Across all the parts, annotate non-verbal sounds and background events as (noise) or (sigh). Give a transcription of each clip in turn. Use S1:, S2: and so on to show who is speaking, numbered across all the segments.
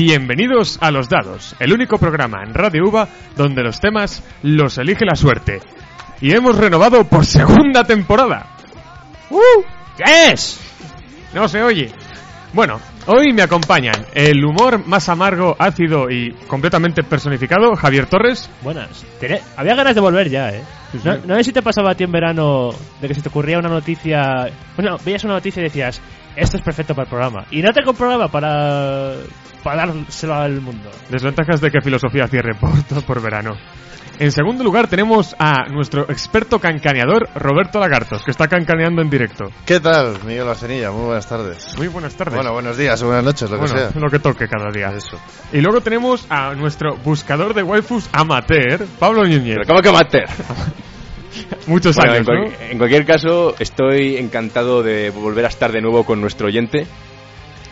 S1: Bienvenidos a Los Dados, el único programa en Radio UVA donde los temas los elige la suerte. Y hemos renovado por segunda temporada. ¡Uh! ¿Qué es? No se oye. Bueno, hoy me acompañan el humor más amargo, ácido y completamente personificado, Javier Torres.
S2: Buenas. Tené- Había ganas de volver ya, ¿eh?
S1: Sí, sí.
S2: No, no sé si te pasaba a ti en verano de que se te ocurría una noticia... Bueno, veías una noticia y decías, esto es perfecto para el programa. Y no tengo un programa para, para dárselo al mundo.
S1: Desventajas de que filosofía cierre por, (laughs) por verano. En segundo lugar tenemos a nuestro experto cancaneador, Roberto Lagartos, que está cancaneando en directo.
S3: ¿Qué tal, Miguel Arcenilla? Muy buenas tardes.
S1: Muy buenas tardes.
S3: Bueno, buenos días o buenas noches, lo
S1: Bueno,
S3: que sea.
S1: lo que toque cada día.
S3: Eso.
S1: Y luego tenemos a nuestro buscador de waifus amateur, Pablo Núñez.
S4: Pero ¿cómo que amateur? (laughs) (laughs)
S1: Muchos
S4: Bueno, en,
S1: años,
S4: en cualquier caso, estoy encantado de volver a estar de nuevo con nuestro oyente.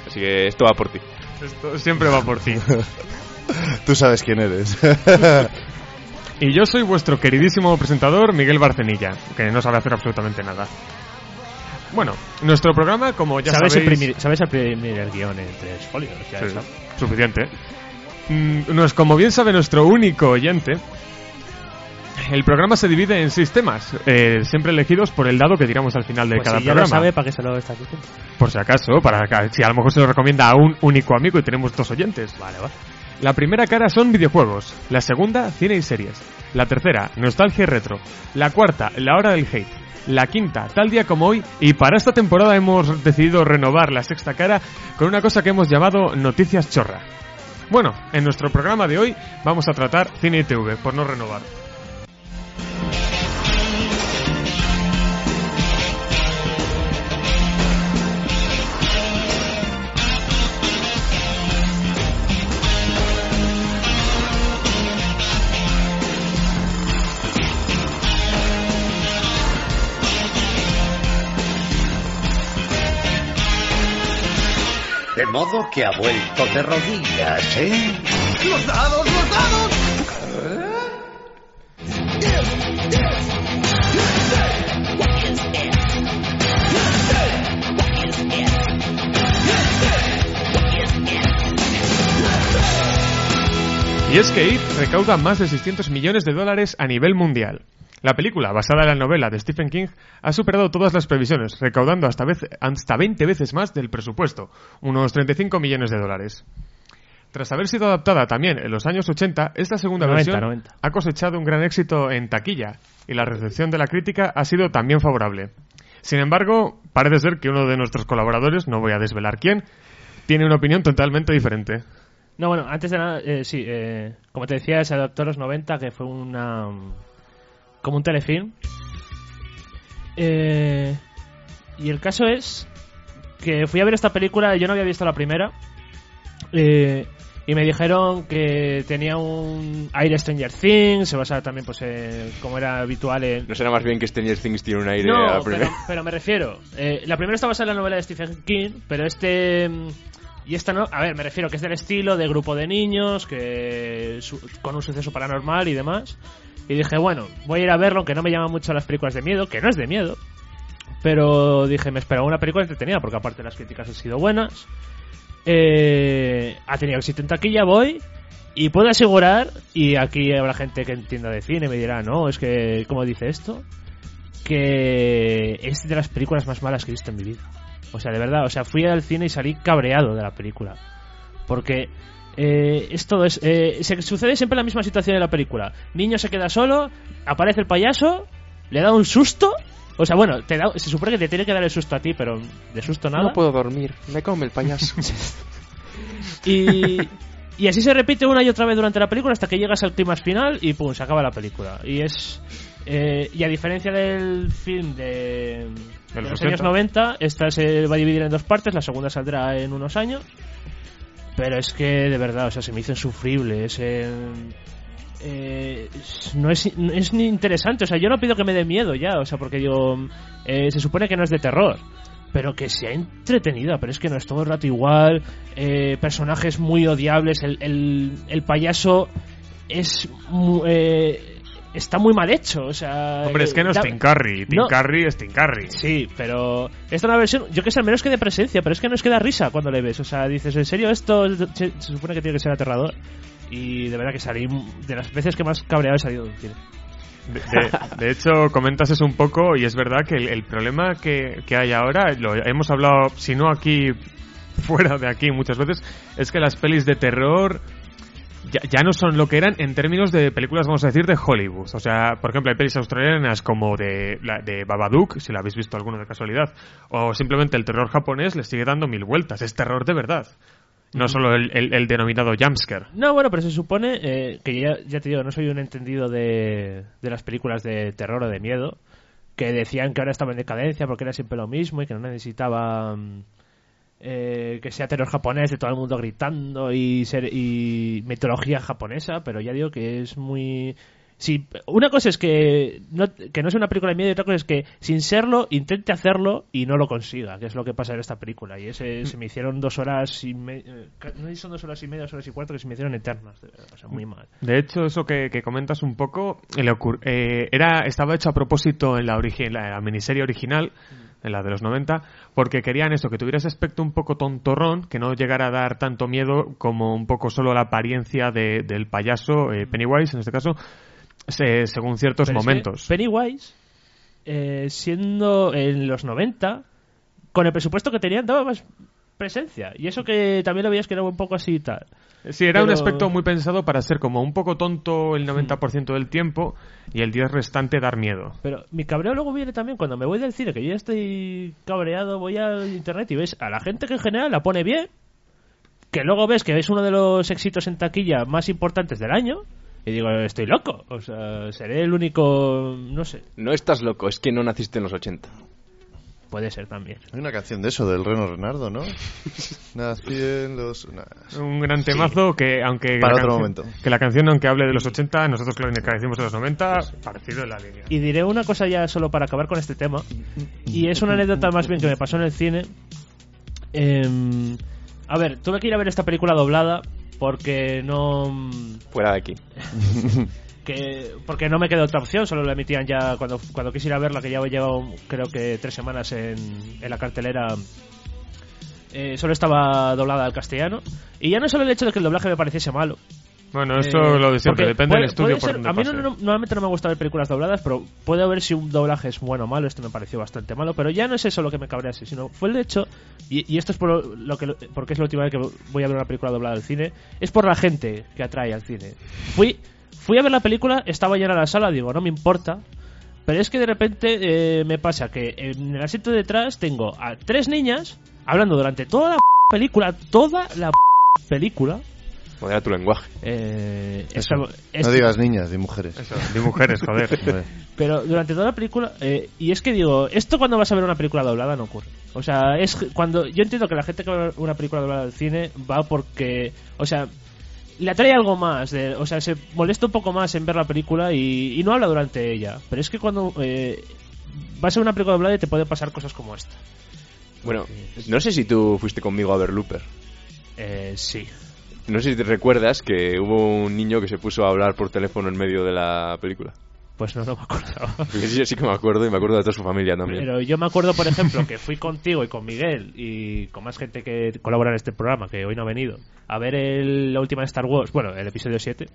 S4: Así que esto va por ti.
S1: Esto siempre va por ti. (laughs)
S3: Tú sabes quién eres. (laughs)
S1: Y yo soy vuestro queridísimo presentador, Miguel Barcenilla, que no sabe hacer absolutamente nada. Bueno, nuestro programa, como ya
S2: ¿Sabes,
S1: sabéis...
S2: imprimir, ¿Sabes imprimir el guion en tres folios? Ya
S1: Sí,
S2: está.
S1: suficiente. Mm, no es- como bien sabe nuestro único oyente, el programa se divide en seis temas, eh, siempre elegidos por el dado que tiramos al final de
S2: Pues
S1: cada
S2: si ya
S1: programa.
S2: lo sabe, ¿para qué se lo está diciendo?
S1: Por si acaso, para si a lo mejor se lo recomienda a un único amigo y tenemos dos oyentes.
S2: Vale, va.
S1: La primera cara son videojuegos, la segunda, cine y series, la tercera, nostalgia y retro, la cuarta, la hora del hate, la quinta, tal día como hoy, y para esta temporada hemos decidido renovar la sexta cara con una cosa que hemos llamado Noticias Chorra. Bueno, en nuestro programa de hoy vamos a tratar cine y TV, por no renovar.
S5: De modo que ha vuelto de rodillas, ¿eh?
S1: Y es que It recauda más de 600 millones de dólares a nivel mundial. La película, basada en la novela de Stephen King, ha superado todas las previsiones, recaudando hasta, vez- hasta 20 veces más del presupuesto, unos 35 millones de dólares. Tras haber sido adaptada también en los años 80, esta segunda
S2: 90,
S1: versión
S2: 90.
S1: ha cosechado un gran éxito en taquilla y la recepción de la crítica ha sido también favorable. Sin embargo, parece ser que uno de nuestros colaboradores, no voy a desvelar quién, tiene una opinión totalmente diferente.
S2: No, bueno, antes de nada, eh, sí, eh, como te decía, se adaptó a los 90, que fue una. como un telefilm. Eh, y el caso es que fui a ver esta película, yo no había visto la primera. eh, y me dijeron que tenía un aire Stranger Things, se basaba también, pues, eh, como era habitual en,
S4: ¿No será más bien que Stranger Things tiene un aire
S2: no,
S4: a la primera?
S2: pero me refiero. eh, la primera está basada en la novela de Stephen King, pero este. mm, Y esta no. A ver, me refiero que es del estilo de grupo de niños, que su- con un suceso paranormal y demás. Y dije, bueno, voy a ir a verlo, que no me llaman mucho las películas de miedo, que no es de miedo. Pero dije, me esperaba una película entretenida, porque aparte las críticas han sido buenas. Eh, ha tenido éxito en taquilla, voy. Y puedo asegurar, y aquí habrá gente que entienda de cine, me dirá, no, es que, ¿cómo dice esto? Que es de las películas más malas que he visto en mi vida. O sea, de verdad, o sea, fui al cine y salí cabreado de la película. Porque eh, es todo, es, eh, se sucede siempre la misma situación en la película. Niño se queda solo, aparece el payaso, le da un susto. O sea, bueno, te da, se supone que te tiene que dar el susto a ti, pero de susto nada.
S4: puedo dormir, me come el payaso. (laughs)
S2: Y, y así se repite una y otra vez durante la película hasta que llegas al clima final y pum, se acaba la película. Y es. eh, y a diferencia del film de, de
S1: los
S2: los
S1: 80.
S2: años 90, esta se va a dividir en dos partes, la segunda saldrá en unos años. Pero es que de verdad, o sea, se me hizo insufrible. Es, eh, no, es, ni interesante. O sea, yo no pido que me dé miedo ya, o sea, porque digo, eh, se supone que no es de terror. Pero que sea entretenida, pero es que no es todo el rato igual. eh, personajes muy odiables. El, el, el payaso es. eh, está muy mal hecho. O sea,
S1: Hombre, es que no es Tim Curry. Tim
S2: No.
S1: Curry es Tim Curry.
S2: Sí, pero esta es una versión, yo que sé, al menos que de presencia, pero es que no es que da risa cuando le ves. O sea, dices, ¿en serio esto se, se supone que tiene que ser aterrador? Y de verdad que salí, de las veces que más cabreado he salido de un cine.
S1: De, de- hecho, comentas eso un poco y es verdad que el, problema que, que hay ahora, lo hemos hablado, si no aquí, fuera de aquí muchas veces, es que las pelis de terror ya, no son lo que eran en términos de películas, vamos a decir, de Hollywood. O sea, por ejemplo, hay pelis australianas como de, la, de Babadook, si la habéis visto alguno de casualidad, o simplemente el terror japonés le sigue dando mil vueltas. Es terror de verdad. No solo el, el- denominado jumpscare.
S2: No, bueno, pero se supone eh, que ya, ya te digo, no soy un entendido de, de las películas de terror o de miedo, que decían que ahora estaba en decadencia porque era siempre lo mismo y que no necesitaba eh, que sea terror japonés de todo el mundo gritando y, ser, y mitología japonesa, pero ya digo que es muy... Sí, una cosa es que no, que no sea una película de miedo y otra cosa es que sin serlo intente hacerlo y no lo consiga, que es lo que pasa en esta película. Y ese, se me hicieron dos horas y media, no sé si son dos horas y media, dos horas y cuarto, que se me hicieron eternas, o sea, muy mal.
S1: De hecho, eso que, que comentas un poco, le ocur- eh, era, estaba hecho a propósito en la, en la, la miniserie original, en la de los 90, porque querían eso, que tuviera ese aspecto un poco tontorrón, que no llegara a dar tanto miedo como un poco solo la apariencia de- del payaso, eh, Pennywise en este caso, se- según ciertos
S2: Pero es que
S1: momentos.
S2: Pennywise, eh, siendo en los 90, con el presupuesto que tenían, daba más presencia. Y eso que también lo veías que era un poco así y tal.
S1: Sí, era un aspecto muy pensado para ser como un poco tonto el 90% del tiempo y el 10 restante dar miedo.
S2: Pero mi cabreo luego viene también cuando me voy del cine, que yo ya estoy cabreado, voy a internet y ves a la gente que en general la pone bien, que luego ves que es uno de los éxitos en taquilla más importantes del año, y digo, estoy loco, o sea, seré el único, no sé,
S4: No estás loco, es que no naciste en los 80.
S2: puede ser también.
S3: Hay una canción de eso, del Reno Renardo, ¿no? (laughs) Nací en los... nah.
S1: Un gran temazo que, aunque
S3: Para
S1: la
S3: otro
S1: canción-
S3: momento.
S1: que la canción, aunque hable de los 80, nosotros que la decimos de los 90, parecido en la línea.
S2: Y diré una cosa ya solo para acabar con este tema. Y es una anécdota más bien que me pasó en el cine. Em, a ver, tuve que ir a ver esta película doblada porque no
S4: Fuera de aquí. (laughs)
S2: que porque no me quedó otra opción, solo la emitían ya cuando cuando quise ir a verla que ya llevo creo que tres semanas en, en la cartelera. eh, solo estaba doblada al castellano y ya no solo el hecho de que el doblaje me pareciese malo
S1: Bueno, eso
S2: eh,
S1: lo de siempre, depende del estudio por
S2: ser- A mí no- no- normalmente no me gusta ver películas dobladas, pero puede ver si un doblaje es bueno o malo. Esto me pareció bastante malo, pero ya no es eso lo que me cabrease, sino fue el hecho, y, y esto es por lo que porque es la última vez que voy a ver una película doblada al cine, es por la gente que atrae al cine. Fui, fui a ver la película, estaba llena la sala, digo, no me importa. Pero es que de repente eh, me pasa que en el asiento de detrás tengo a tres niñas hablando durante toda la película, toda la película.
S4: Modera tu lenguaje.
S2: Eh, esta-
S3: No digas niñas, di mujeres.
S1: Eso, de mujeres, (laughs) joder.
S2: Pero durante toda la película, eh, y es que digo, esto cuando vas a ver una película doblada no ocurre. O sea, es cuando yo entiendo que la gente que va a ver una película doblada al cine va porque, o sea, le atrae algo más, de- o sea, se molesta un poco más en ver la película y, y no habla durante ella. Pero es que cuando eh, vas a ver una película doblada te puede pasar cosas como esta.
S4: Bueno, no sé si tú fuiste conmigo a ver Looper.
S2: Eh, sí.
S4: No sé si te recuerdas que hubo un niño que se puso a hablar por teléfono en medio de la película.
S2: Pues no, no me. (laughs)
S4: Porque sí, yo sí que me acuerdo y me acuerdo de toda su familia también.
S2: Pero yo me acuerdo, por ejemplo, que fui contigo y con Miguel y con más gente que colabora en este programa, que hoy no ha venido, a ver el- la última de Star Wars, bueno, el episodio 7.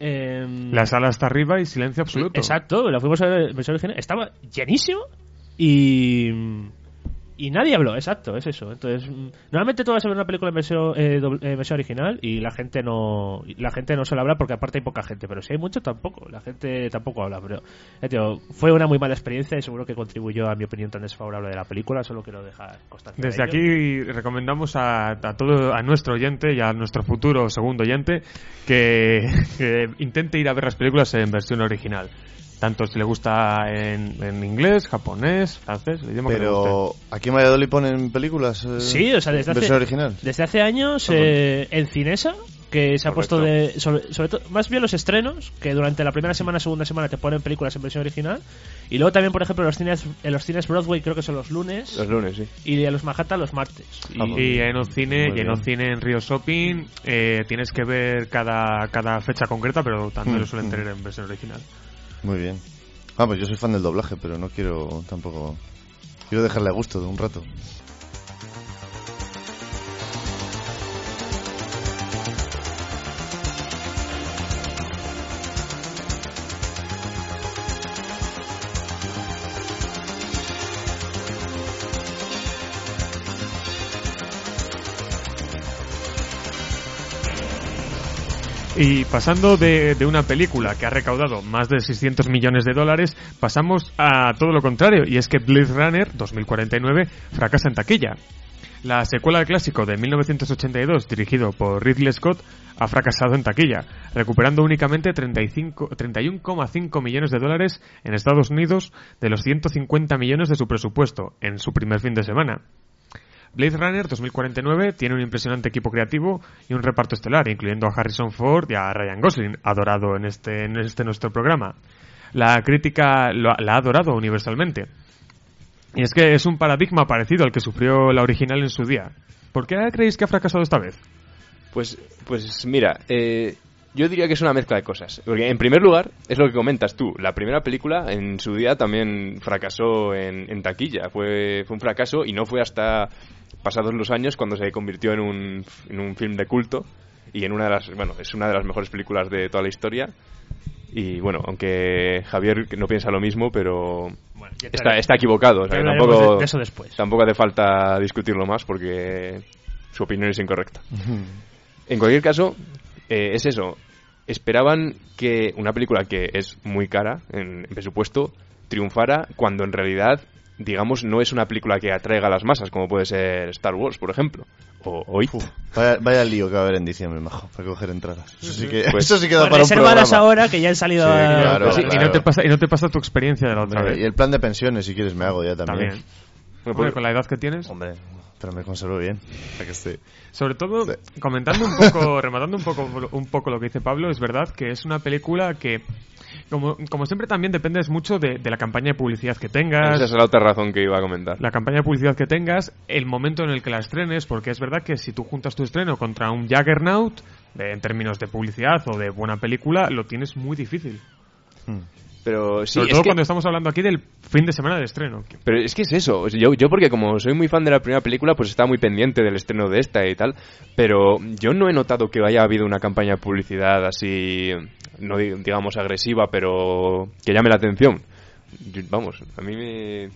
S2: Em,
S1: La sala está arriba y silencio absoluto.
S2: Exacto, la fuimos a ver el versión original. Estaba llenísimo y. Y nadie habló, exacto, es eso. Entonces, normalmente tú vas a ver una película en versión, eh, doble- en versión original y la gente no la gente no suele hablar porque aparte hay poca gente, pero si hay mucho tampoco, la gente tampoco habla. Pero digo, fue una muy mala experiencia y seguro que contribuyó a mi opinión tan desfavorable de la película, solo quiero dejar constancia. de
S1: Desde aquí recomendamos a, a todo a nuestro oyente y a nuestro futuro segundo oyente que, (laughs) que intente ir a ver las películas en versión original. Tanto si le gusta en, en inglés, japonés, francés, el idioma que le guste.
S3: Pero aquí en Valladolid ponen películas. eh,
S2: Sí, o sea, desde hace,
S3: versión original.
S2: desde hace años eh, en Cinesa, que se ha puesto de. Sobre, sobre todo, más bien los estrenos, que durante la primera semana, segunda semana te ponen películas en versión original. Y luego también, por ejemplo, en los cines, en los cines Broadway, creo que son los lunes.
S4: Los lunes, sí.
S2: Y en los Manhattan los martes. Y-
S3: Ah.
S1: Y en un cine,
S3: Muy
S1: y en
S3: bien.
S1: un cine en Río Shopping eh, tienes que ver cada, cada fecha concreta, pero también lo
S3: Mm,
S1: suelen
S3: mm.
S1: tener en versión original.
S3: Muy bien. Pues yo soy fan del doblaje, pero no quiero tampoco... Quiero dejarle a gusto de un rato.
S1: Y pasando de, una película que ha recaudado más de 600 millones de dólares, pasamos a todo lo contrario, y es que Blade Runner 2049 fracasa en taquilla. La secuela del clásico de 1982, dirigido por Ridley Scott, ha fracasado en taquilla, recuperando únicamente 35 31,5 millones de dólares en Estados Unidos de los 150 millones de su presupuesto en su primer fin de semana. Blade Runner 2049 tiene un impresionante equipo creativo y un reparto estelar, incluyendo a Harrison Ford y a Ryan Gosling, adorado en este, en este nuestro programa. La crítica la ha adorado universalmente. Y es que es un paradigma parecido al que sufrió la original en su día. ¿Por qué creéis que ha fracasado esta vez?
S4: Pues, pues mira, eh, yo diría que es una mezcla de cosas. Porque en primer lugar, es lo que comentas tú. La primera película en su día también fracasó en, en taquilla. Fue, fue un fracaso y no fue hasta pasados los años cuando se convirtió en un, en un film de culto. Y en una de las, bueno, es una de las mejores películas de toda la historia. Y bueno, aunque Javier no piensa lo mismo, pero
S2: Bueno,
S4: está, está equivocado. o sea, tampoco,
S2: de eso después.
S4: tampoco hace falta discutirlo más porque su opinión es incorrecta. En cualquier caso, eh, es eso. Esperaban que una película que es muy cara en, en presupuesto triunfara cuando en realidad, digamos, no es una película que atraiga a las masas, como puede ser Star Wars, por ejemplo. O, o It.
S3: Vaya, vaya lío que va a haber en diciembre, majo, para coger entradas. Eso sí que,
S4: Pues-
S3: eso sí que da
S2: Pues
S3: para un programa.
S2: ahora que ya han salido
S3: Sí,
S2: a-
S3: claro,
S1: Sí, y, no te pasa, y no te pasa tu experiencia de la otra
S3: Hombre,
S1: vez.
S3: y el plan de pensiones, si quieres, me hago ya también.
S1: También.
S4: Bueno,
S1: Hombre,
S4: pues-
S1: con la edad que tienes.
S3: Hombre, pero me conservo bien. que.
S1: Sobre todo,
S3: Sí.
S1: comentando un poco, (laughs) rematando un poco, un poco lo que dice Pablo, es verdad que es una película que, como, como siempre, también dependes mucho de, de la campaña de publicidad que tengas.
S4: Esa es la otra razón que iba a comentar.
S1: La campaña de publicidad que tengas, el momento en el que la estrenes, porque es verdad que si tú juntas tu estreno contra un Jaggernaut, de- en términos de publicidad o de buena película, lo tienes muy difícil.
S4: Pero sí,
S1: Sobre
S4: es
S1: todo
S4: que-
S1: cuando estamos hablando aquí del fin de semana de estreno.
S4: Pero es que es eso. Yo, yo porque como soy muy fan de la primera película, pues estaba muy pendiente del estreno de esta y tal. Pero yo no he notado que haya habido una campaña de publicidad así, no di- digamos agresiva, pero que llame la atención. Yo- vamos, a mí me...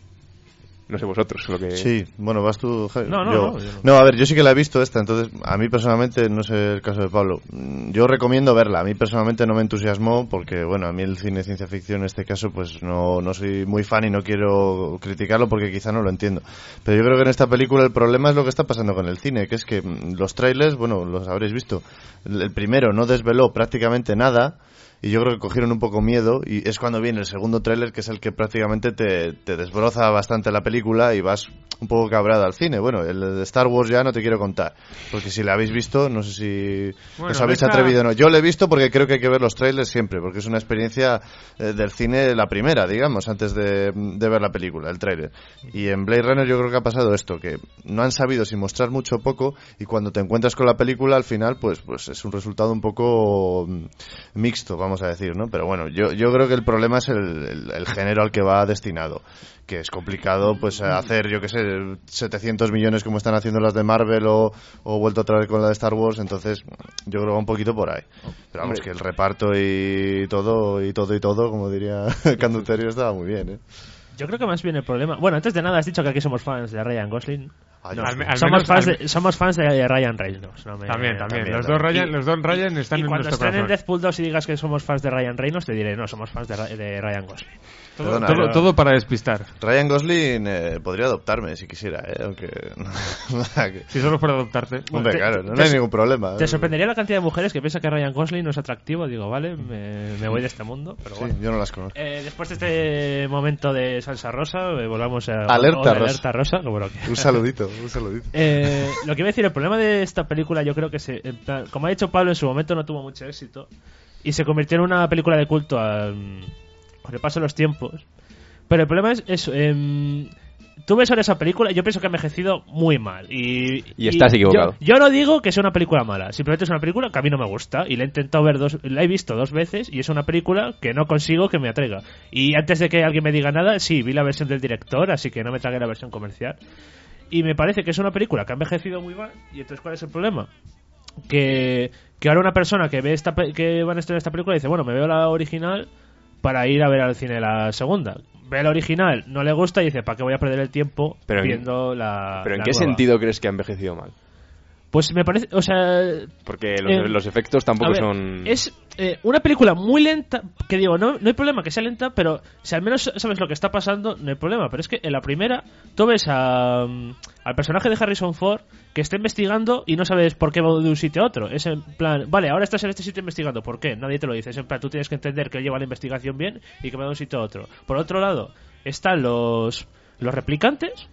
S4: No sé vosotros lo que...
S3: Sí, bueno, vas tú, Javi.
S2: No, no,
S3: Yo-
S2: no, yo no.
S3: No, a ver, yo sí que la he visto esta, entonces a mí personalmente, no sé el caso de Pablo, mm, yo recomiendo verla. A mí personalmente no me entusiasmó porque, bueno, a mí el cine de ciencia ficción en este caso, pues no, no soy muy fan y no quiero criticarlo porque quizá no lo entiendo. Pero yo creo que en esta película el problema es lo que está pasando con el cine, que es que mm, los trailers, bueno, los habréis visto. El el primero no desveló prácticamente nada. Y yo creo que cogieron un poco miedo y es cuando viene el segundo tráiler que es el que prácticamente te, te desbroza bastante la película y vas un poco cabrado al cine. Bueno, el de Star Wars ya no te quiero contar, porque si la habéis visto, no sé si
S1: Bueno,
S3: os habéis atrevido o no. Yo lo he visto porque creo que hay que ver los trailers siempre, porque es una experiencia eh, del cine la primera, digamos, antes de, de ver la película, el tráiler. Y en Blade Runner yo creo que ha pasado esto, que no han sabido si mostrar mucho o poco y cuando te encuentras con la película al final pues pues es un resultado un poco mm, mixto, vamos a decir, ¿no? Pero bueno, yo, yo creo que el problema es el, el- el género al que va destinado, que es complicado pues hacer, yo qué sé, 700 millones como están haciendo las de Marvel o, o vuelto otra vez con la de Star Wars, entonces yo creo que va un poquito por ahí. Pero vamos, que el reparto y todo, y todo y todo, como diría (laughs) Canduterio, estaba muy bien, ¿eh?
S2: Yo creo que más bien el problema. Bueno, antes de nada has dicho que aquí somos fans de Ryan Gosling. No,
S1: al al
S2: somos,
S1: menos-
S2: fans
S1: al-
S2: de, somos fans de Ryan Reynolds. no me-
S1: También, también.
S3: también,
S1: Los, dos. Ryan, los dos Ryan están
S2: Y
S1: en
S2: cuando
S1: nuestro
S2: estrenen
S1: corazón.
S2: Deathpool 2 y digas que somos fans de Ryan Reynolds, te diré, no, somos fans de, de Ryan Gosling.
S1: Todo, todo- todo para despistar.
S3: Ryan Gosling eh, podría adoptarme si quisiera, ¿eh? Aunque... (laughs) que-
S1: Si solo fuera adoptarte.
S3: Hombre,
S2: te-
S3: claro, no,
S2: te-
S3: hay ningún problema.
S2: Te sorprendería la cantidad de mujeres que piensan que Ryan Gosling no es atractivo. Digo, vale, me, me voy de este mundo. Pero
S3: Sí,
S2: bueno.
S3: yo no las conozco.
S2: Eh, después de este momento de salsa rosa, eh, volvamos a
S3: Alerta rosa.
S2: alerta rosa, como lo que-
S3: Un saludito, un saludito. (laughs)
S2: Eh, lo que iba a decir, el problema de esta película, yo creo que se, como ha dicho Pablo, en su momento no tuvo mucho éxito y se convirtió en una película de culto al- con el paso de los tiempos. Pero el problema es eso, em, tú ves ahora esa película, yo pienso que ha envejecido muy mal. Y,
S4: Y estás equivocado.
S2: Yo, yo no digo que sea una película mala, simplemente es una película que a mí no me gusta y la he intentado ver dos, la he visto dos veces y es una película que no consigo que me atraiga. Y antes de que alguien me diga nada, sí, vi la versión del director, así que no me tragué la versión comercial. Y me parece que es una película que ha envejecido muy mal. Y entonces, ¿cuál es el problema? Que, que ahora una persona que ve esta que van a estrenar esta película dice, bueno, me veo la original para ir a ver al cine la segunda. Ve la original, no le gusta y dice, ¿para qué voy a perder el tiempo
S4: Pero en-
S2: viendo la
S4: ¿Pero en
S2: la
S4: qué
S2: nueva?".
S4: sentido crees que ha envejecido mal?
S2: Pues me parece, o sea,
S4: Porque los,
S2: Eh,
S4: los efectos tampoco
S2: ver,
S4: son...
S2: Es eh, una película muy lenta, que digo, no, no hay problema que sea lenta, pero si al menos sabes lo que está pasando, no hay problema. Pero es que en la primera, tú ves a, mm, al personaje de Harrison Ford que está investigando y no sabes por qué va de un sitio a otro. Es en plan, vale, ahora estás en este sitio investigando, ¿por qué? Nadie te lo dice. Es en plan, tú tienes que entender que lleva la investigación bien y que va de un sitio a otro. Por otro lado, están los, los replicantes,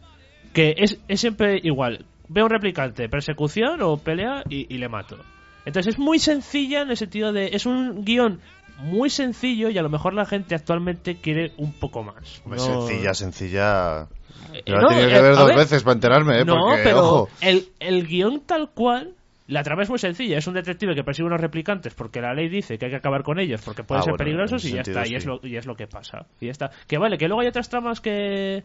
S2: que es, es siempre igual. Veo un replicante, persecución o pelea y, y le mato. Entonces es muy sencilla en el sentido de. Es un guion muy sencillo y a lo mejor la gente actualmente quiere un poco más. No-
S3: Sencilla, sencilla.
S2: Eh,
S3: Yo la
S2: no,
S3: he tenido
S2: eh,
S3: que ver dos
S2: ver,
S3: veces para enterarme, ¿eh?
S2: No,
S3: porque,
S2: pero
S3: ojo.
S2: el, el guion tal cual. La trama es muy sencilla, es un detective que persigue unos replicantes porque la ley dice que hay que acabar con ellos porque pueden
S3: Ah,
S2: ser
S3: bueno,
S2: peligrosos y ya
S3: sentido,
S2: está, y, es lo, y es lo que pasa. Y ya está. Que vale, que luego hay otras tramas que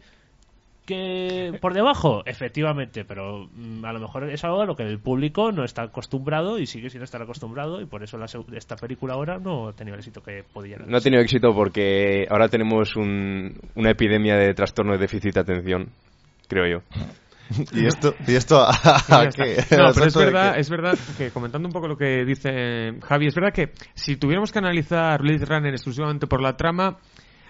S2: que por debajo, efectivamente, pero mm, a lo mejor es algo a lo que el público no está acostumbrado y sigue sin estar acostumbrado y por eso la esta película ahora no ha tenido el éxito que podía
S4: No ha tenido éxito porque ahora tenemos un- una epidemia de trastorno de déficit de atención, creo yo. (laughs)
S3: ¿Y esto, y esto a, a (laughs) (laughs)
S1: es verdad,
S3: qué?
S1: es verdad que comentando un poco lo que dice Javi, es verdad que si tuviéramos que analizar Blade Runner exclusivamente por la trama,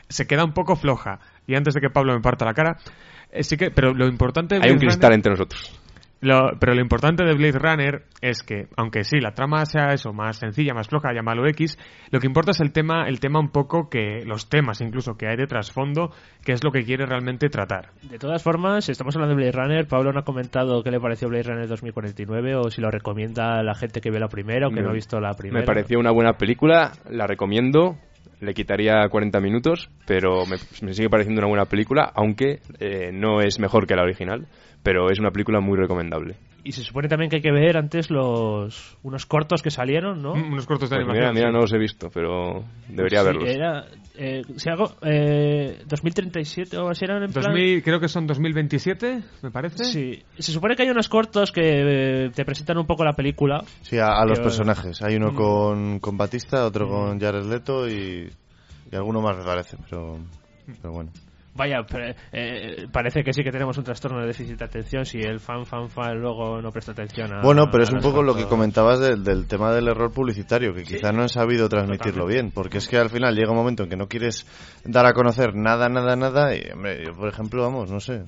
S1: se queda un poco floja. Y antes de que Pablo me parta la cara, eh, sí que, pero lo importante
S4: Hay un cristal
S1: Runner-
S4: entre nosotros.
S1: lo- pero lo importante de Blade Runner es que, aunque sí, la trama sea eso, más sencilla, más floja, llámalo X, lo que importa es el tema, el tema un poco que, los temas incluso que hay de trasfondo, que es lo que quiere realmente tratar.
S2: De todas formas, si estamos hablando de Blade Runner, Pablo no ha comentado qué le pareció Blade Runner 2049 o si lo recomienda a la gente que ve la primera o que no ha visto la primera.
S4: Me pareció una buena película, la recomiendo. Le quitaría 40 minutos, pero me, me sigue pareciendo una buena película, aunque eh, no es mejor que la original, pero es una película muy recomendable.
S2: Y se supone también que hay que ver antes los unos cortos que salieron, ¿no?
S1: Mm, Unos cortos de
S4: Pues
S1: animación.
S4: mira, mira, no los he visto, pero debería
S2: Sí,
S4: verlos.
S2: Era, eh, si hago, eh, 2037 o así eran en plan...
S1: 2000, creo que son 2027, me parece.
S2: Sí, se supone que hay unos cortos que eh, te presentan un poco la película.
S3: Sí, a, a los personajes. Hay
S2: Mm.
S3: uno con, con Batista, otro con Jared Leto y, y alguno más me parece, pero, pero bueno.
S2: Vaya, eh, parece que sí que tenemos un trastorno de déficit de atención si el fan, fan, fan luego no presta atención a...
S3: Bueno, pero es un poco lo que comentabas del, del tema del error publicitario, que quizá no han sabido transmitirlo
S2: Totalmente.
S3: bien, porque es que al final llega un momento en que no quieres dar a conocer nada, nada, nada, y hombre, yo por ejemplo, vamos, no sé.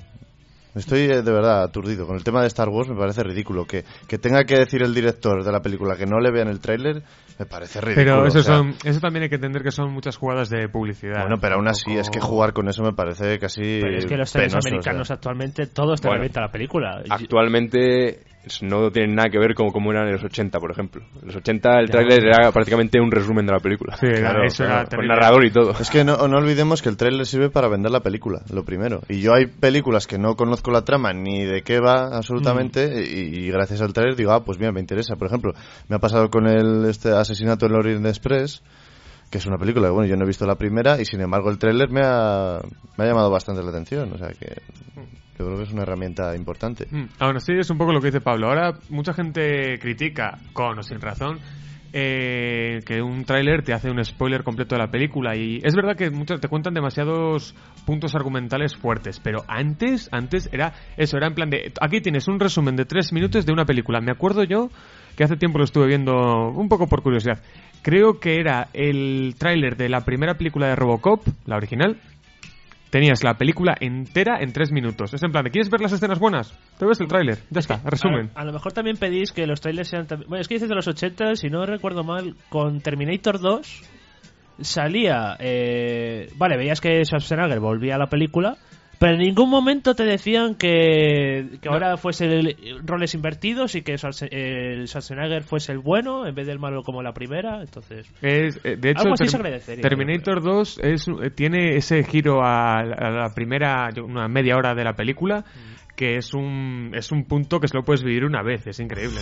S3: Estoy eh, de verdad aturdido. Con el tema de Star Wars me parece ridículo. Que, que tenga que decir el director de la película que no le vean el tráiler, me parece ridículo.
S1: Pero eso,
S3: o sea,
S1: son, eso también hay que entender que son muchas jugadas de publicidad.
S3: Bueno, pero aún así es que jugar con eso me parece casi
S2: Pero es que los trailers
S3: penoso, o sea.
S2: americanos actualmente todos te
S4: Bueno.
S2: la película.
S4: Actualmente no tienen nada que ver con cómo eran en los 80, por ejemplo. En los 80 el tráiler era prácticamente un resumen de la película.
S1: Sí,
S3: Claro,
S1: eso
S3: claro.
S1: era
S4: Con narrador y todo.
S3: Es que no, no olvidemos que el tráiler sirve para vender la película, lo primero. Y yo hay películas que no conozco la trama ni de qué va absolutamente
S1: Mm.
S3: y, y gracias al tráiler digo, ah, pues mira, me interesa. Por ejemplo, me ha pasado con el este asesinato en Orient Express, que es una película que, bueno, yo no he visto la primera y sin embargo el tráiler me ha, llamado bastante la atención. O sea que yo creo que es una herramienta importante.
S1: Mm, Aún así es un poco lo que dice Pablo. Ahora mucha gente critica, con o sin razón, eh, que un tráiler te hace un spoiler completo de la película y es verdad que muchos te cuentan demasiados puntos argumentales fuertes, pero antes, antes era eso, era en plan de aquí tienes un resumen de tres minutos de una película. Me acuerdo yo que hace tiempo lo estuve viendo un poco por curiosidad. Creo que era el tráiler de la primera película de Robocop, la original, Tenías la película entera en tres minutos. Es en plan, de, ¿quieres ver las escenas buenas? Te ves el tráiler. Ya está, resumen.
S2: A, a lo mejor también pedís que los trailers sean... Bueno, es que dices de los 80, si no recuerdo mal, con Terminator 2 salía... eh, Vale, veías que Schwarzenegger volvía a la película, Pero en ningún momento te decían que, que ahora fuese el- roles invertidos y que el Schwarzenegger fuese el bueno en vez del malo como la primera. Entonces,
S1: Es, eh, de hecho,
S2: Algo así
S1: Term-
S2: se agradecería,
S1: Terminator 2 es, eh, tiene ese giro a, a la primera, una media hora de la película,
S2: Mm.
S1: que es un, es un punto que solo puedes vivir una vez, es increíble.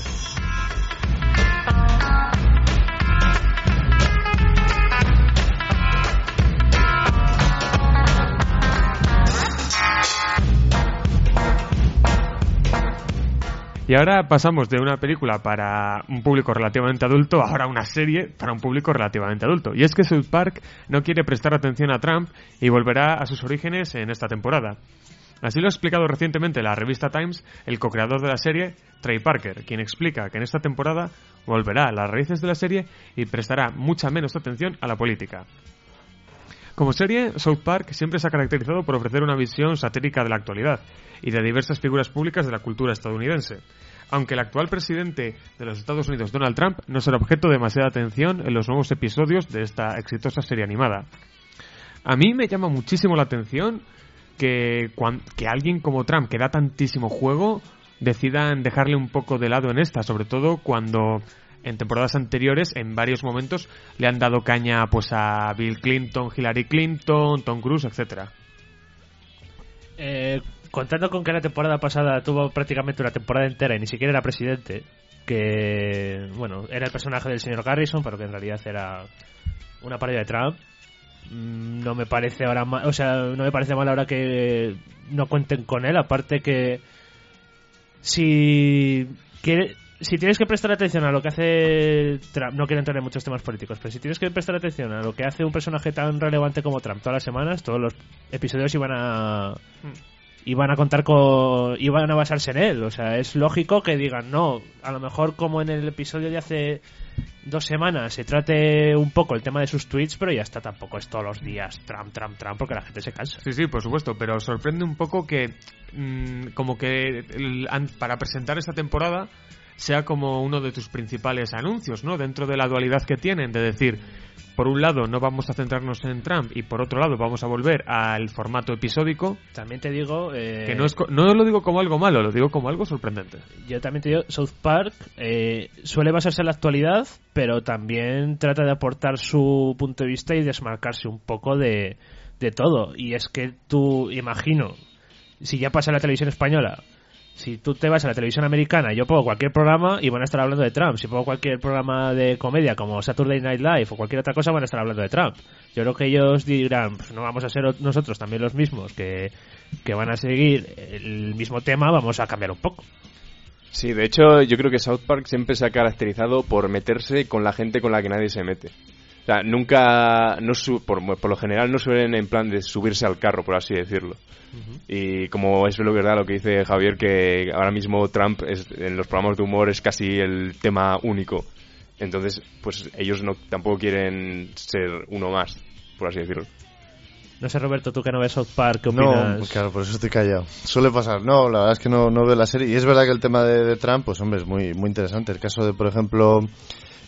S1: Y ahora pasamos de una película para un público relativamente adulto ahora una serie para un público relativamente adulto. Y es que South Park no quiere prestar atención a Trump y volverá a sus orígenes en esta temporada. Así lo ha explicado recientemente la revista Times el co-creador de la serie, Trey Parker, quien explica que en esta temporada volverá a las raíces de la serie y prestará mucha menos atención a la política. Como serie, South Park siempre se ha caracterizado por ofrecer una visión satírica de la actualidad y de diversas figuras públicas de la cultura estadounidense. Aunque el actual presidente de los Estados Unidos, Donald Trump, no será objeto de demasiada atención en los nuevos episodios de esta exitosa serie animada. A mí me llama muchísimo la atención que, que alguien como Trump, que da tantísimo juego, decidan dejarle un poco de lado en esta, sobre todo cuando en temporadas anteriores, en varios momentos, le han dado caña pues a Bill Clinton, Hillary Clinton, Tom Cruise, etcétera.
S2: eh, contando con que la temporada pasada tuvo prácticamente una temporada entera y ni siquiera era presidente, que, bueno, era el personaje del señor Garrison, pero que en realidad era una parodia de Trump. Mm, No me parece ahora mal, o sea, no me parece mal ahora que no cuenten con él, aparte que si quiere- si tienes que prestar atención a lo que hace Trump, no quiero entrar en muchos temas políticos, pero si tienes que prestar atención a lo que hace un personaje tan relevante como Trump todas las semanas, todos los episodios iban a iban a contar con iban a basarse en él, o sea, es lógico que digan, no, a lo mejor como en el episodio de hace dos semanas se trate un poco el tema de sus tweets, pero ya está, tampoco es todos los días Trump, Trump, Trump, porque la gente se cansa.
S1: Sí, sí, por supuesto, pero sorprende un poco que mm, como que el- para presentar esta temporada sea como uno de tus principales anuncios, ¿no? Dentro de la dualidad que tienen, de decir, por un lado no vamos a centrarnos en Trump y por otro lado vamos a volver al formato episódico,
S2: También te digo eh,
S1: que no, es, no lo digo como algo malo, lo digo como algo sorprendente.
S2: yo también te digo, South Park eh, suele basarse en la actualidad, pero también trata de aportar su punto de vista y desmarcarse un poco de, de todo. Y es que tú, imagino, si ya pasa en la televisión española, si tú te vas a la televisión americana, yo pongo cualquier programa y van a estar hablando de Trump. Si pongo cualquier programa de comedia como Saturday Night Live o cualquier otra cosa, van a estar hablando de Trump. Yo creo que ellos dirán, pues no vamos a ser nosotros también los mismos que, que van a seguir el mismo tema, vamos a cambiar un poco.
S4: Sí, de hecho, yo creo que South Park siempre se ha caracterizado por meterse con la gente con la que nadie se mete. O sea, nunca, no su- por, por lo general no suelen en plan de subirse al carro, por así decirlo. Y como es lo verdad lo que dice Javier, que ahora mismo Trump es, en los programas de humor es casi el tema único. Entonces, pues ellos no tampoco quieren ser uno más, por así decirlo.
S2: No sé, Roberto, tú que no ves South Park, ¿qué
S3: No,
S2: opinas?
S3: claro, por eso estoy callado. Suele pasar. No, la verdad es que no, no veo la serie. Y es verdad que el tema de, de Trump, pues hombre, es muy, muy interesante. El caso de, por ejemplo,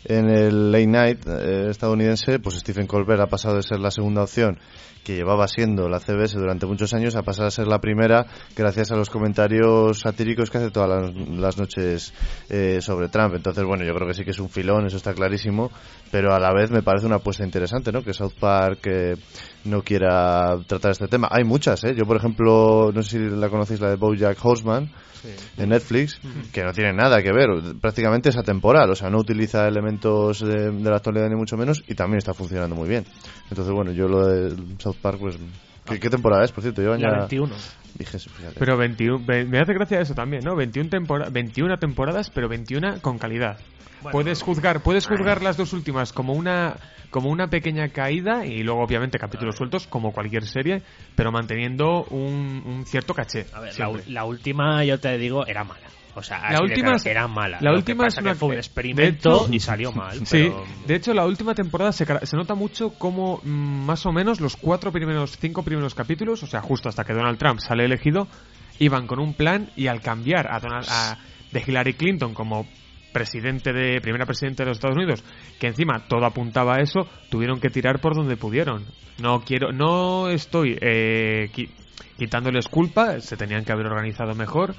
S3: en el late night eh, estadounidense, pues Stephen Colbert ha pasado de ser la segunda opción que llevaba siendo la CBS durante muchos años a pasar a ser la primera gracias a los comentarios satíricos que hace todas las, las noches eh, sobre Trump. Entonces, bueno, yo creo que sí que es un filón, eso está clarísimo, pero a la vez me parece una apuesta interesante, ¿no? Que South Park eh, no quiera tratar este tema. Hay muchas, ¿eh? Yo, por ejemplo, no sé si la conocéis, la de BoJack Horseman, de Netflix, que no tiene nada que ver, prácticamente es atemporal, o sea, no utiliza elementos de, de la actualidad ni mucho menos y también está funcionando muy bien. Entonces, bueno, yo lo de South Park, pues... ¿Qué, qué temporada es, por cierto? Llevan
S2: La
S3: ya...
S2: 21.
S3: Dije, fíjate.
S1: Pero 21, ve- me hace gracia eso también, ¿no? 21, tempora- 21 temporadas, pero 21 con calidad. puedes juzgar, puedes juzgar las dos últimas como una como una pequeña caída y luego obviamente capítulos sueltos como cualquier serie, pero manteniendo un, un cierto caché.
S2: A ver, la,
S1: siempre.
S2: u- la última, yo te digo, era mala. O sea,
S1: La última es-
S2: era mala.
S1: la
S2: Lo
S1: última
S2: que
S1: es una-
S2: que fue un experimento
S1: hecho-
S2: y salió (laughs) mal.
S1: Sí,
S2: pero-
S1: de hecho la última temporada se, se nota mucho como mm, más o menos los cuatro primeros, cinco primeros capítulos, o sea, justo hasta que Donald Trump sale elegido, iban con un plan y al cambiar a, Donald, a de Hillary Clinton como presidente de primera presidente de los Estados Unidos, que encima todo apuntaba a eso, tuvieron que tirar por donde pudieron. No quiero, no estoy eh, qui- quitándoles culpa, se tenían que haber organizado mejor,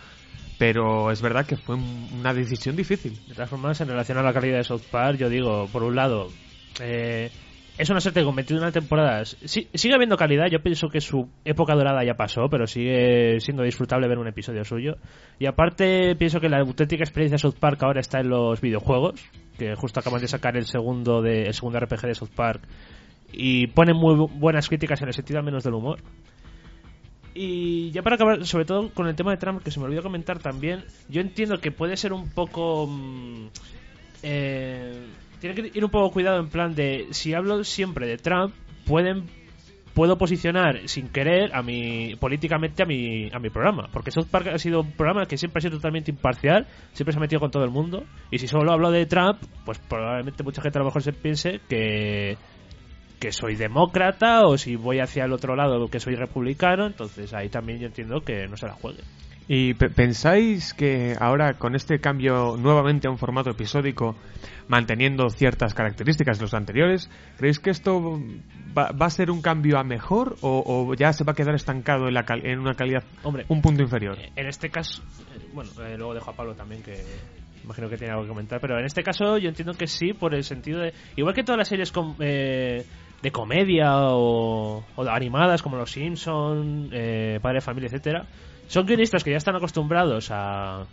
S1: pero es verdad que fue un- una decisión difícil.
S2: De todas formas, en relación a la calidad de South Park, yo digo, por un lado, eh, es una serie con 21 temporadas. Sí- sigue habiendo calidad, yo pienso que su época dorada ya pasó, pero sigue siendo disfrutable ver un episodio suyo. Y aparte, pienso que la auténtica experiencia de South Park ahora está en los videojuegos, que justo acaban de sacar el segundo, de, el segundo RPG de South Park. Y ponen muy bu- buenas críticas en el sentido al menos del humor. Y ya para acabar, sobre todo con el tema de Trump, que se me olvidó comentar también, yo entiendo que puede ser un poco... mm, eh, tiene que ir un poco cuidado en plan de, si hablo siempre de Trump, pueden puedo posicionar sin querer a mi políticamente a mi a mi programa. Porque South Park ha sido un programa que siempre ha sido totalmente imparcial siempre se ha metido con todo el mundo. Y si solo hablo de Trump pues probablemente mucha gente a lo mejor se piense que que soy demócrata o si voy hacia el otro lado que soy republicano entonces ahí también yo entiendo que no se la juegue
S1: ¿Y pe- pensáis que ahora con este cambio nuevamente a un formato episódico, manteniendo ciertas características de los anteriores, ¿creéis que esto va, va a ser un cambio a mejor o, o ya se va a quedar estancado en, la cal- en una calidad
S2: Hombre,
S1: un punto inferior?
S2: En este caso, eh, bueno, eh, luego dejo a Pablo también que imagino que tiene algo que comentar, pero en este caso yo entiendo que sí, por el sentido de. Igual que todas las series com- eh, de comedia o, animadas como Los Simpson, eh, Padre de Familia, etcétera, son guionistas que ya están acostumbrados a,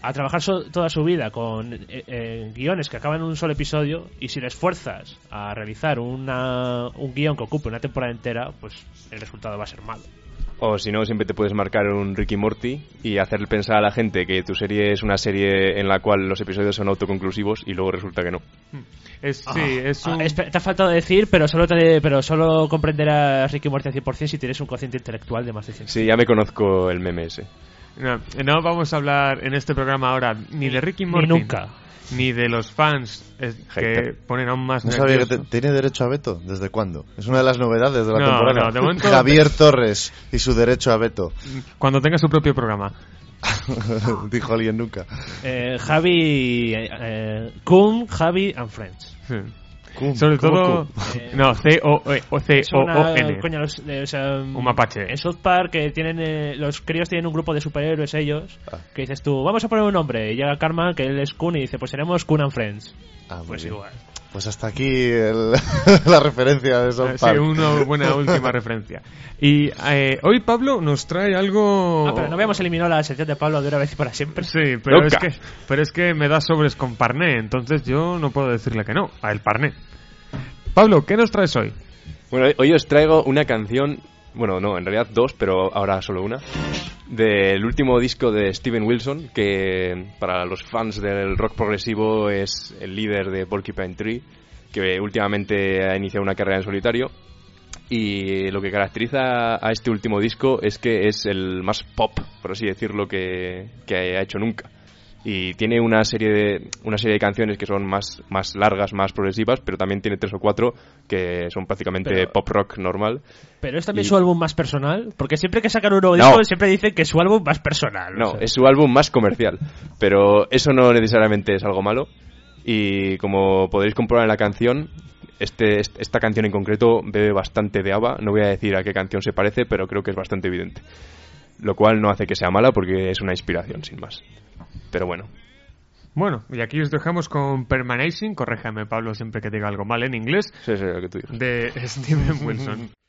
S2: a trabajar toda su vida con eh, eh, guiones que acaban en un solo episodio y si les fuerzas a realizar una, un guion que ocupe una temporada entera, pues el resultado va a ser malo.
S4: O si no, siempre te puedes marcar un Ricky Morty y hacer pensar a la gente que tu serie es una serie en la cual los episodios son autoconclusivos y luego resulta que no.
S1: Es, sí, es
S2: Ah,
S1: un...
S2: espe- te ha faltado decir, pero solo te, pero solo comprenderás Ricky Morty al 100% si tienes un cociente intelectual de más de 100.
S4: Sí, ya me conozco el meme ese.
S1: No, no vamos a hablar en este programa ahora ni de Ricky Morty
S2: nunca.
S1: ni de los fans eh, que ponen aún más
S3: No sabía que te- tiene derecho a veto. ¿Desde cuándo? Es una de las novedades de la
S1: No,
S3: temporada.
S1: no, de momento-
S3: Javier Torres y su derecho a veto.
S1: cuando tenga su propio programa. (laughs)
S3: Dijo alguien nunca.
S2: Eh, Javi, eh, eh, Kun, Javi and Friends.
S1: Sí.
S3: Cum,
S1: Sobre
S3: ¿cómo
S1: todo
S3: cum?
S2: Eh,
S1: no C O E- o C
S2: Es
S1: O
S2: una-
S1: O N.
S2: coño, los- eh, o sea,
S1: Un mapache.
S2: En South Park que tienen eh, los críos tienen un grupo de superhéroes ellos
S3: Ah.
S2: que dices tú, vamos a poner un nombre y llega Karma que él es Kun y dice, pues seremos Kun and Friends.
S3: Ah,
S2: Pues
S3: bien. Pues hasta aquí el- (laughs) la referencia de South
S1: Eh, Sí,
S3: Park.
S1: una buena (laughs) última referencia. Y eh, hoy Pablo nos trae algo.
S2: Ah, pero no habíamos eliminado la sección de Pablo de una vez y para siempre.
S1: Sí, pero es que pero es que me da sobres con Parné, entonces yo no puedo decirle que no a el Parné. Pablo, ¿qué nos traes hoy?
S4: Bueno, hoy os traigo una canción, bueno, no, en realidad dos, pero ahora solo una, del último disco de Steven Wilson, que para los fans del rock progresivo es el líder de Porcupine Tree, que últimamente ha iniciado una carrera en solitario. Y lo que caracteriza a este último disco es que es el más pop, por así decirlo, que, que ha hecho nunca. Y tiene una serie de, una serie de canciones que son más, más largas, más progresivas, pero también tiene tres o cuatro que son prácticamente
S2: Pero-
S4: pop rock normal.
S2: Pero es también
S4: Y-
S2: su álbum más personal, porque siempre que sacan un nuevo
S4: No.
S2: disco siempre dicen que es su álbum más personal.
S4: No,
S2: o sea.
S4: es su álbum más comercial, pero eso no necesariamente es algo malo. Y como podréis comprobar en la canción, este, est- esta canción en concreto bebe bastante de ABBA. No voy a decir a qué canción se parece, pero creo que es bastante evidente. Lo cual no hace que sea mala porque es una inspiración, sin más. Pero bueno,
S1: Bueno, y aquí os dejamos con Permanacing, corréjame Pablo siempre que diga algo mal en inglés,
S4: eso es lo que tú dices.
S1: de Steven Wilson. (laughs)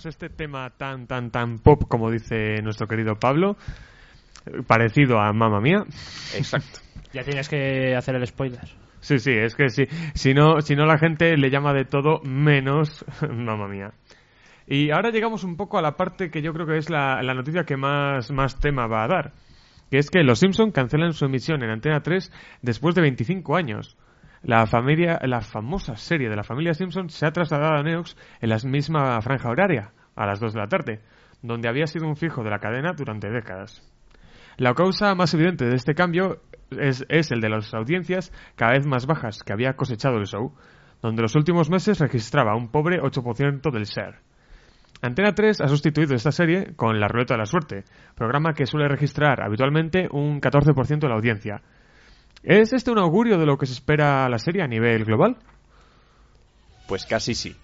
S1: tras este tema tan, tan, tan pop, como dice nuestro querido Pablo, parecido a Mamma Mía,
S4: Exacto. (laughs)
S2: Ya tienes que hacer el spoiler.
S1: Sí, sí, es que sí. Si no, si no la gente le llama de todo menos (laughs) mamma mía. Y ahora llegamos un poco a la parte que yo creo que es la, la noticia que más, más tema va a dar. Que es que los Simpson cancelan su emisión en Antena 3 después de 25 años. La familia, la famosa serie de la familia Simpson se ha trasladado a Neox en la misma franja horaria, a las 2 de la tarde, donde había sido un fijo de la cadena durante décadas. La causa más evidente de este cambio es, es el de las audiencias cada vez más bajas que había cosechado el show, donde los últimos meses registraba un pobre 8% del share. Antena 3 ha sustituido esta serie con La Ruleta de la Suerte, programa que suele registrar habitualmente un 14% de la audiencia. ¿Es este un augurio de lo que se espera la serie a nivel global?
S4: Pues casi sí.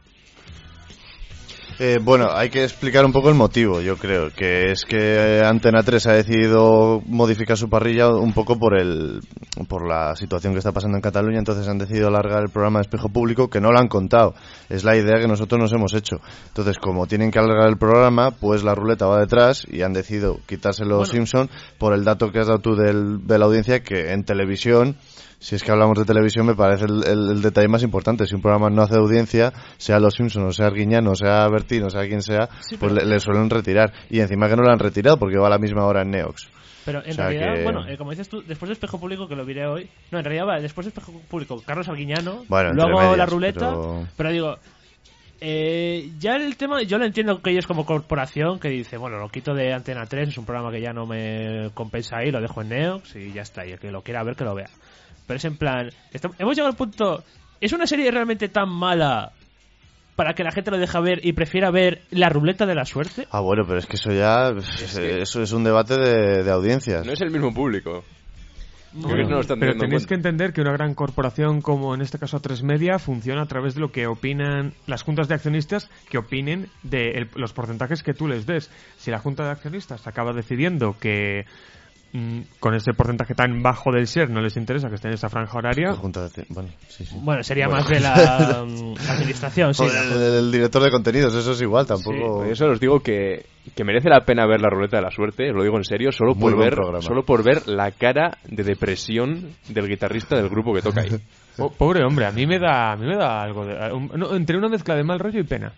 S3: Eh, bueno, hay que explicar un poco el motivo, yo creo, que es que eh, Antena 3 ha decidido modificar su parrilla un poco por el por la situación que está pasando en Cataluña, entonces han decidido alargar el programa de espejo público que no lo han contado. Es la idea que nosotros nos hemos hecho. Entonces, como tienen que alargar el programa, pues la ruleta va detrás y han decidido quitarse los Simpson por el dato que has dado tú del, de la audiencia que en televisión si es que hablamos de televisión, me parece el, el- el detalle más importante. Si un programa no hace audiencia, sea Los Simpsons, o sea Arguiñano, o sea Bertino, o sea quien sea,
S2: Sí,
S3: pues le, le suelen retirar. Y encima que no lo han retirado porque va a la misma hora en Neox.
S2: Pero en
S3: O sea
S2: realidad,
S3: que-
S2: bueno, eh, como dices tú, después de Espejo Público, que lo diré hoy. No, en realidad va, después de Espejo Público, Carlos Arguiñano.
S3: Bueno,
S2: luego
S3: medias,
S2: la ruleta.
S3: pero-
S2: Pero, digo, eh, ya el tema, yo lo entiendo que ellos como corporación, que dice, bueno, lo quito de Antena 3, es un programa que ya no me compensa ahí, lo dejo en Neox y ya está. Y el que lo quiera ver, que lo vea. Pero es en plan, esto- hemos llegado al punto. ¿Es una serie realmente tan mala para que la gente lo deje ver y prefiera ver la ruleta de la suerte?
S3: Ah, bueno, pero es que eso ya.
S4: que-
S3: Eso es un debate de, de audiencias.
S4: No es el mismo público. Creo que no lo están
S1: Pero tenéis que entender que una gran corporación como en este caso A3 Media funciona a través de lo que opinan las juntas de accionistas que opinen de el- los porcentajes que tú les des. Si la junta de accionistas acaba decidiendo que con ese porcentaje tan bajo del share no les interesa que esté en esa franja horaria,
S3: La Bueno, sí, sí.
S2: Bueno, sería
S3: Bueno.
S2: más de la (laughs) mm, administración, sí.
S3: Joder, el, el director de contenidos, eso es igual, tampoco.
S4: Eso os digo que, que merece la pena ver la ruleta de la suerte, os lo digo en serio, solo
S3: Muy
S4: por ver
S3: programa.
S4: solo por ver la cara de depresión del guitarrista del grupo que toca ahí. (laughs)
S1: po- pobre hombre, a mí me da, a mí me da algo de, un- no, entre una mezcla de mal rollo y pena.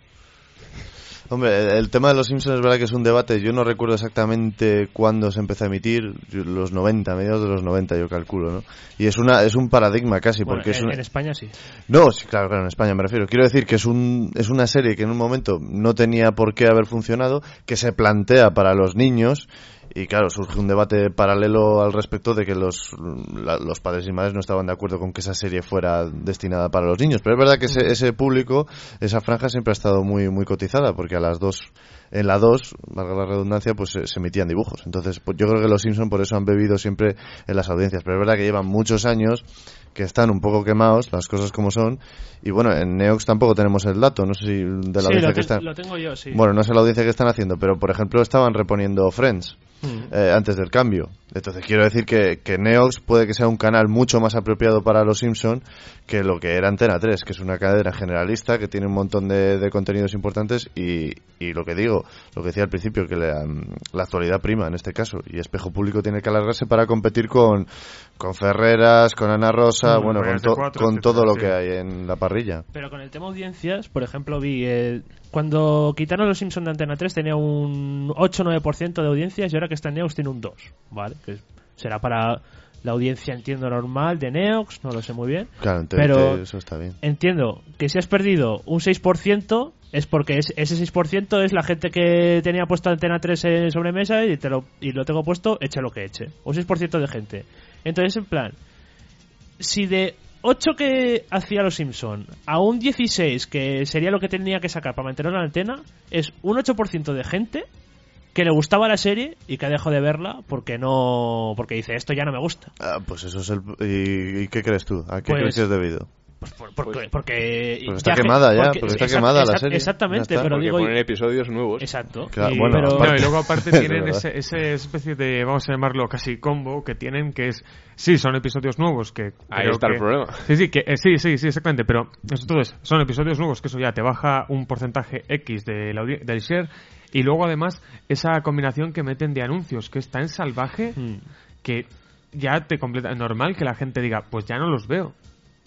S3: Hombre, el, tema de los Simpsons es verdad que es un debate. Yo no recuerdo exactamente cuándo se empezó a emitir, los 90, mediados de los 90 yo calculo, ¿no? Y es una es un paradigma casi,
S2: Bueno,
S3: porque es
S2: en,
S3: una...
S2: en España sí.
S3: No, sí, claro, claro, en España me refiero. Quiero decir que es, un, es una serie que en un momento no tenía por qué haber funcionado, que se plantea para los niños y claro, surge un debate paralelo al respecto de que los, la- los padres y madres no estaban de acuerdo con que esa serie fuera destinada para los niños. Pero es verdad que ese, ese público, esa franja siempre ha estado muy, muy cotizada porque a las dos, en la 2, valga la redundancia, pues se, se emitían dibujos. Entonces, pues, yo creo que los Simpson por eso han bebido siempre en las audiencias. Pero es verdad que llevan muchos años que están un poco quemados, las cosas como son. Y bueno, en Neox tampoco tenemos el dato, no sé si de la
S2: Sí,
S3: audiencia
S2: lo,
S3: que están.
S2: lo tengo yo, sí.
S3: Bueno, no sé la audiencia que están haciendo, pero por ejemplo estaban reponiendo Friends Eh, antes del cambio. Entonces quiero decir que, que Neox puede que sea un canal mucho más apropiado para los Simpson que lo que era Antena 3, que es una cadena generalista que tiene un montón de, de contenidos importantes y, y lo que digo, lo que decía al principio, que la, la actualidad prima en este caso y Espejo Público tiene que alargarse para competir con, con Ferreras, con Ana Rosa,
S1: Mm,
S3: bueno, con, to- con todo lo que hay en la parrilla.
S2: Pero con el tema audiencias, por ejemplo, vi eh, cuando quitaron los Simpsons de Antena 3 tenía un 8-9% de audiencias y ahora que está en Neox tiene un 2, ¿vale? Que será para la audiencia entiendo normal de Neox, no lo sé muy bien.
S3: Claro, TDT
S2: Pero
S3: eso está bien.
S2: entiendo que si has perdido un 6% es porque es- ese 6% es la gente que tenía puesto Antena 3 en sobremesa y, te lo, y lo tengo puesto, eche lo que eche. Un 6% de gente. Entonces, en plan, si de 8 que hacía los Simpson a un 16 que sería lo que tenía que sacar para mantener la antena, es un 8% de gente que le gustaba la serie y que ha dejado de verla porque no porque dice esto ya no me gusta.
S3: Ah, pues eso es el... ¿Y, y qué crees tú? ¿A qué
S2: Pues-
S3: crees que es debido?
S2: Pues por- porque, porque
S3: Pues está
S2: que-
S3: quemada ya, porque está quemada la serie.
S2: Exactamente, pero
S4: Porque
S2: digo
S4: ponen episodios nuevos.
S2: exacto.
S3: Claro,
S2: Y-
S3: bueno,
S2: pero-
S3: aparte-
S1: No, y luego aparte (laughs)
S3: Es
S1: tienen ese especie de, vamos a llamarlo casi combo, que tienen que es, sí, son episodios nuevos, que
S4: Ahí está el problema.
S1: Sí, sí, que, eh, sí, sí, sí, exactamente, pero eso todo es, son episodios nuevos, que eso ya te baja un porcentaje X de la del share, y luego además esa combinación que meten de anuncios, que es tan salvaje,
S2: Hmm.
S1: que ya te completa, normal que la gente diga, pues ya no los veo.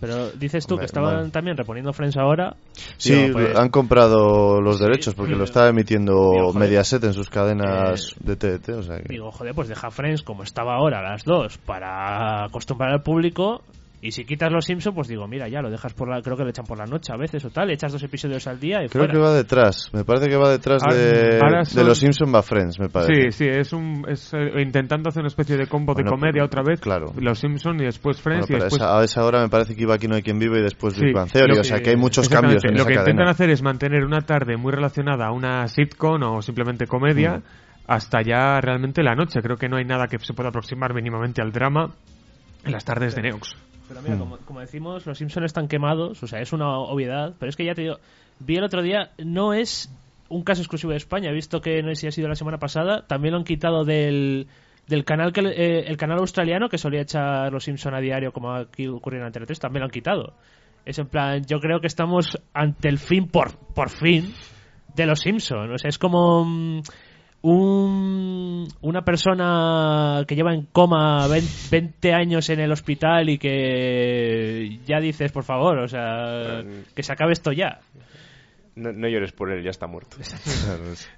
S2: Pero dices tú
S3: Hombre,
S2: que estaban
S3: vale.
S2: también reponiendo Friends ahora.
S3: Sí,
S2: Digo, pues,
S3: han comprado los derechos porque lo está emitiendo
S2: Digo.
S3: Mediaset en sus cadenas
S2: Eh,
S3: de TDT. O sea que...
S2: Digo, joder, pues deja Friends como estaba ahora a las dos para acostumbrar al público. Y si quitas los Simpsons, pues digo, mira, ya lo dejas por la. Creo que lo echan por la noche a veces o tal. Echas dos episodios al día y
S3: Creo
S2: fuera.
S3: que va detrás. Me parece que va detrás
S1: Ahora-
S3: de,
S1: ahora
S3: de los Simpson va Friends, me parece.
S1: Sí, sí, es un, es eh, intentando hacer una especie de combo
S3: Bueno,
S1: de comedia otra vez,
S3: claro.
S1: los Simpson y después
S3: Bueno,
S1: Friends y
S3: pero
S1: después
S3: esa- a esa hora me parece que iba Aquí no hay quien vive y después
S1: Sí,
S3: Big Bang Theory. o sea
S1: que-
S3: hay muchos cambios en
S1: Lo
S3: esa
S1: que
S3: cadena.
S1: intentan hacer es mantener una tarde muy relacionada a una sitcom o simplemente comedia
S3: Mm.
S1: hasta ya realmente la noche. Creo que no hay nada que se pueda aproximar mínimamente al drama en las tardes de Neox.
S2: Pero mira, como, como decimos, los Simpsons están quemados, o sea, es una obviedad, pero es que ya te digo, vi el otro día, no es un caso exclusivo de España, he visto que no sé si ha sido la semana pasada, también lo han quitado del, del canal que eh, el canal australiano que solía echar los Simpsons a diario como aquí ocurre en Antena 3, también lo han quitado. Es en plan, yo creo que estamos ante el fin, por, por fin, de los Simpsons. O sea, es como mm, un, una persona que lleva en coma 20, 20 años en el hospital y que ya dices, por favor, o sea, que se acabe esto ya.
S4: No, no llores por él, ya está muerto. (laughs)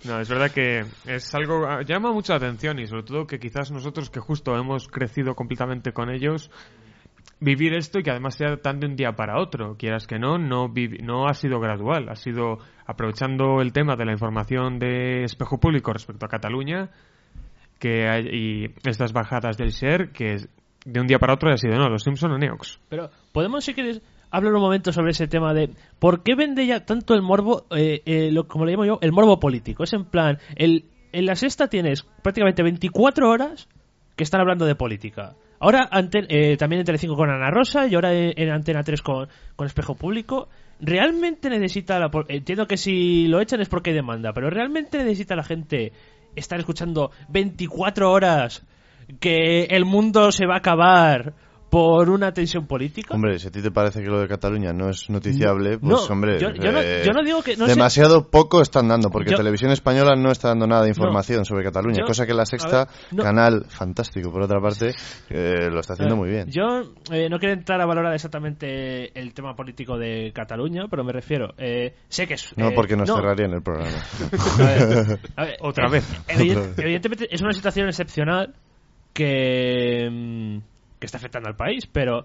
S1: No, es verdad que es algo llama mucho la atención y sobre todo que quizás nosotros que justo hemos crecido completamente con ellos vivir esto y que además sea tan de un día para otro, quieras que no, no, no ha sido gradual, ha sido aprovechando el tema de la información de espejo público respecto a Cataluña que hay, y estas bajadas del share que de un día para otro ha sido no, los Simpson o Neox.
S2: Pero podemos, si quieres, hablar un momento sobre ese tema de por qué vende ya tanto el morbo, eh, eh, como le llamo yo, el morbo político. Es en plan, el, en la sexta tienes prácticamente 24 horas que están hablando de política. Ahora eh, también en Telecinco con Ana Rosa y ahora en, en Antena 3 con, con Espejo Público. ¿Realmente necesita la... Entiendo que si lo echan es porque hay demanda, pero ¿realmente necesita la gente estar escuchando 24 horas que el mundo se va a acabar por una tensión política?
S3: Hombre, si a ti te parece que lo de Cataluña no es noticiable, pues
S2: No,
S3: hombre,
S2: yo- yo no-
S3: eh,
S2: yo no digo que- no sé-
S3: demasiado poco están dando, porque
S2: Yo-
S3: Televisión Española no está dando nada de información sobre Cataluña,
S2: Yo-
S3: cosa que la Sexta,
S2: a ver, no-
S3: canal fantástico por otra parte, eh, lo está haciendo muy bien.
S2: Yo eh, no quiero entrar a valorar exactamente el tema político de Cataluña, pero me refiero, eh, sé que es...
S3: No,
S2: eh,
S3: porque nos
S2: no,
S3: cerrarían el programa. (laughs)
S2: a ver, a ver,
S1: Otra
S2: eh,
S1: vez.
S2: evident-
S3: Otra vez.
S2: Evidentemente es una situación excepcional que, mm, que está afectando al país, pero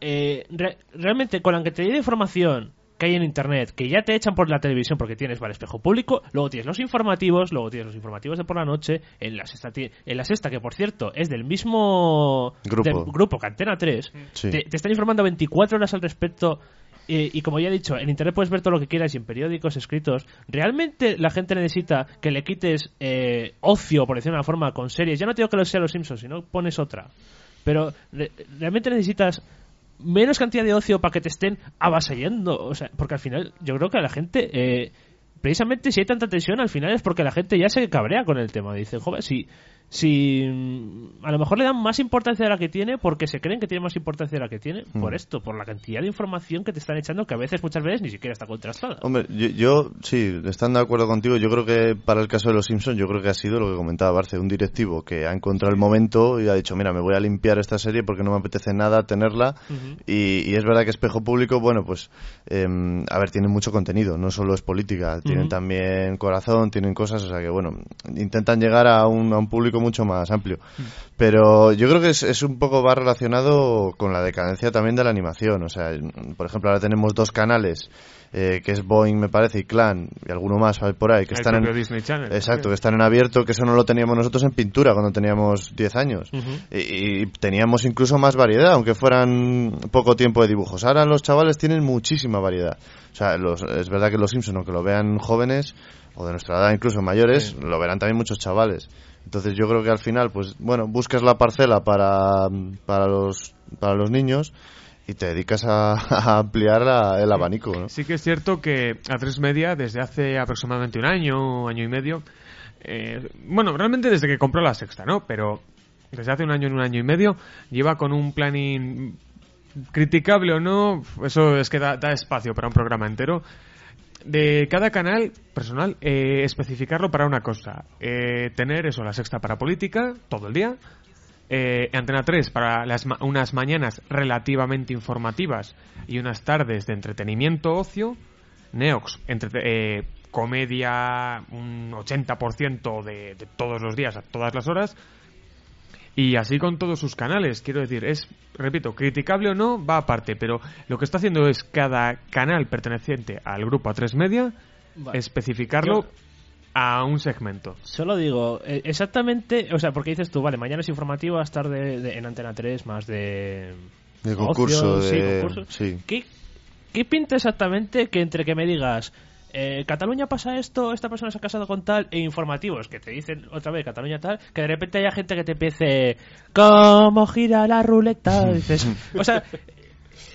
S2: eh, re- realmente con la cantidad de información que hay en internet, que ya te echan por la televisión porque tienes vale espejo público, luego tienes los informativos, luego tienes los informativos de por la noche, en la sexta, en la sexta que por cierto es del mismo
S3: Grupo.
S2: del grupo que Antena 3,
S3: Sí.
S2: te, te están informando 24 horas al respecto. eh, y como ya he dicho, en internet puedes ver todo lo que quieras y en periódicos escritos. ¿Realmente la gente necesita que le quites eh, ocio, por decirlo de una forma, con series? Ya no te digo que lo sea los Simpsons, sino pones otra. Pero re- realmente necesitas menos cantidad de ocio para que te estén avasallando. O sea, porque al final yo creo que a la gente, eh, precisamente si hay tanta tensión, al final es porque la gente ya se cabrea con el tema. Dicen, joder, si, si mm, a lo mejor le dan más importancia de la que tiene porque se creen que tiene más importancia de la que tiene por
S3: Mm.
S2: esto, por la cantidad de información que te están echando que a veces, muchas veces, ni siquiera está contrastada.
S3: Hombre, yo, yo, sí, estando de acuerdo contigo, yo creo que para el caso de los Simpsons, yo creo que ha sido lo que comentaba Barce, un directivo que ha encontrado el momento y ha dicho, mira, me voy a limpiar esta serie porque no me apetece nada tenerla. Y, y es verdad que Espejo Público, bueno, pues, em, a ver, tienen mucho contenido, no solo es política, tienen también corazón, tienen cosas, o sea que, bueno, intentan llegar a un, a un público mucho más amplio. Pero yo creo que es, es un poco va relacionado con la decadencia también de la animación. O sea, por ejemplo, ahora tenemos dos canales, eh, que es Boeing, me parece, y Clan, y alguno más hay por ahí, que
S1: El
S3: están en...
S1: Disney Channel.
S3: Exacto, que están en abierto, que eso no lo teníamos nosotros en pintura cuando teníamos 10 años. y, y teníamos incluso más variedad, aunque fueran poco tiempo de dibujos. Ahora los chavales tienen muchísima variedad. O sea, los- es verdad que los Simpsons, aunque lo vean jóvenes, o de nuestra edad incluso mayores, lo verán también muchos chavales. Entonces yo creo que al final, pues bueno, buscas la parcela para, para, los, para los niños y te dedicas a, (laughs) a ampliar la- el abanico, ¿no?
S1: Sí que es cierto que A3 Media, desde hace aproximadamente un año, año y medio, eh, bueno, realmente desde que compró la sexta, ¿no? Pero desde hace un año, un año y medio, lleva con un planning criticable o no, eso es que da, da espacio para un programa entero. De cada canal personal, eh, especificarlo para una cosa. Eh, tener eso, la sexta para política, todo el día. Eh, Antena 3 para las ma- unas mañanas relativamente informativas y unas tardes de entretenimiento ocio. Neox, entre, eh, comedia un 80% de, de todos los días, a todas las horas. Y así con todos sus canales, quiero decir, es, repito, criticable o no, va aparte, pero lo que está haciendo es cada canal perteneciente al grupo A3 Media,
S2: Vale.
S1: especificarlo
S2: Yo-
S1: a un segmento.
S2: Solo digo, eh, exactamente, o sea, porque dices tú, vale, mañana es informativo, vas tarde de, en Antena 3, más de...
S3: De concurso,
S2: ocio, sí,
S3: de...
S2: concurso.
S3: sí.
S2: ¿Qué, ¿Qué pinta exactamente que entre que me digas, eh, Cataluña pasa esto, esta persona se ha casado con tal, e informativos que te dicen otra vez Cataluña tal, que de repente haya gente que te empiece, ¿cómo gira la ruleta? Dices, (laughs) o sea,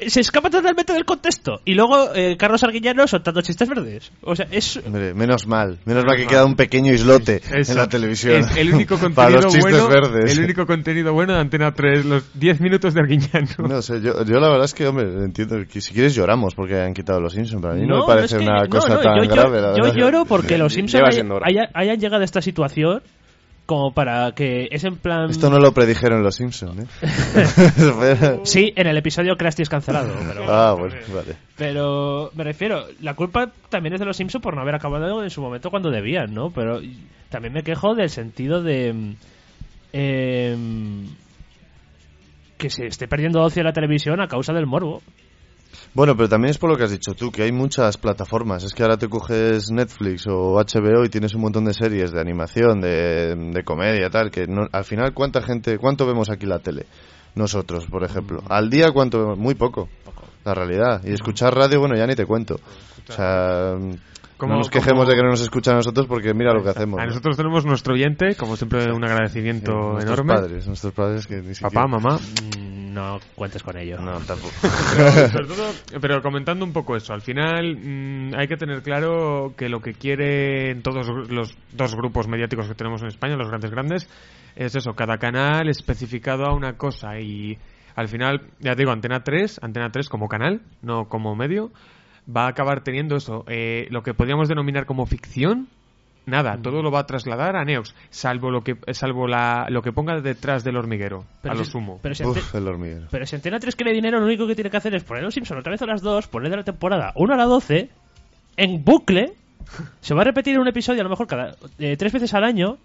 S2: se escapa totalmente del contexto. Y luego eh, Carlos Arguillano soltando chistes verdes. O sea, es...
S3: Hombre, menos mal, menos mal que
S1: mal.
S3: queda un pequeño islote
S1: Eso.
S3: en la televisión.
S1: Es el único
S3: para
S1: contenido
S3: los chistes
S1: bueno,
S3: verdes.
S1: el único contenido bueno de Antena 3, los 10 minutos de Arguiñano.
S3: No sé, yo, yo la verdad es que, hombre, entiendo que si quieres lloramos porque hayan quitado los Simpsons. Para mí no, me parece
S2: es que-
S3: una
S2: no,
S3: cosa
S2: no,
S3: tan
S2: yo, yo-
S3: grave, la
S2: yo
S3: verdad.
S2: lloro porque los Simpsons
S4: Lleva
S2: haya-
S4: siendo hora.
S2: haya- hayan llegado a esta situación como para que es en plan...
S3: Esto no lo predijeron los Simpsons, ¿eh? (laughs)
S2: Sí, en el episodio Krusty es cancelado, (laughs) pero...
S3: ah, bueno, vale.
S2: Pero me refiero, la culpa también es de los Simpsons por no haber acabado en su momento cuando debían, ¿no? Pero también me quejo del sentido de em, que se esté perdiendo ocio en la televisión a causa del morbo.
S3: Bueno, pero también es por lo que has dicho tú, que hay muchas plataformas. Es que ahora te coges Netflix o HBO y tienes un montón de series de animación, de, de comedia, tal, que no- al final, ¿cuánta gente, cuánto vemos aquí la tele? Nosotros, por ejemplo. Al día, ¿cuánto vemos? Muy poco. La realidad. Y escuchar radio, bueno, ya ni te cuento. O sea,
S1: Como-
S3: no nos quejemos
S1: como-
S3: de que no nos escuchan a nosotros porque mira lo que hacemos.
S1: A
S3: ¿no?
S1: nosotros tenemos nuestro oyente, como siempre, un agradecimiento
S3: nuestros
S1: enorme.
S3: padres, nuestros padres que ni siquiera...
S1: Papá, mamá.
S2: No cuentes con ello.
S3: No, tampoco. (laughs)
S1: Pero, sobre todo- pero comentando un poco eso, al final mm, hay que tener claro que lo que quieren todos los dos grupos mediáticos que tenemos en España, los grandes grandes, es eso, cada canal especificado a una cosa y al final, ya te digo, Antena 3, Antena 3 como canal, no como medio, va a acabar teniendo eso, eh, lo que podríamos denominar como ficción, nada, todo lo va a trasladar a Neox, salvo lo que salvo la, lo que ponga detrás del hormiguero,
S2: Pero
S1: a lo
S2: si-
S1: sumo.
S2: Pero si,
S3: Uf, el hormiguero.
S2: pero si Antena 3 quiere dinero, lo único que tiene que hacer es poner los Simpsons otra vez a las 2, poner de la temporada 1 a la 12, en bucle, (laughs) se va a repetir un episodio a lo mejor cada eh, tres veces al año,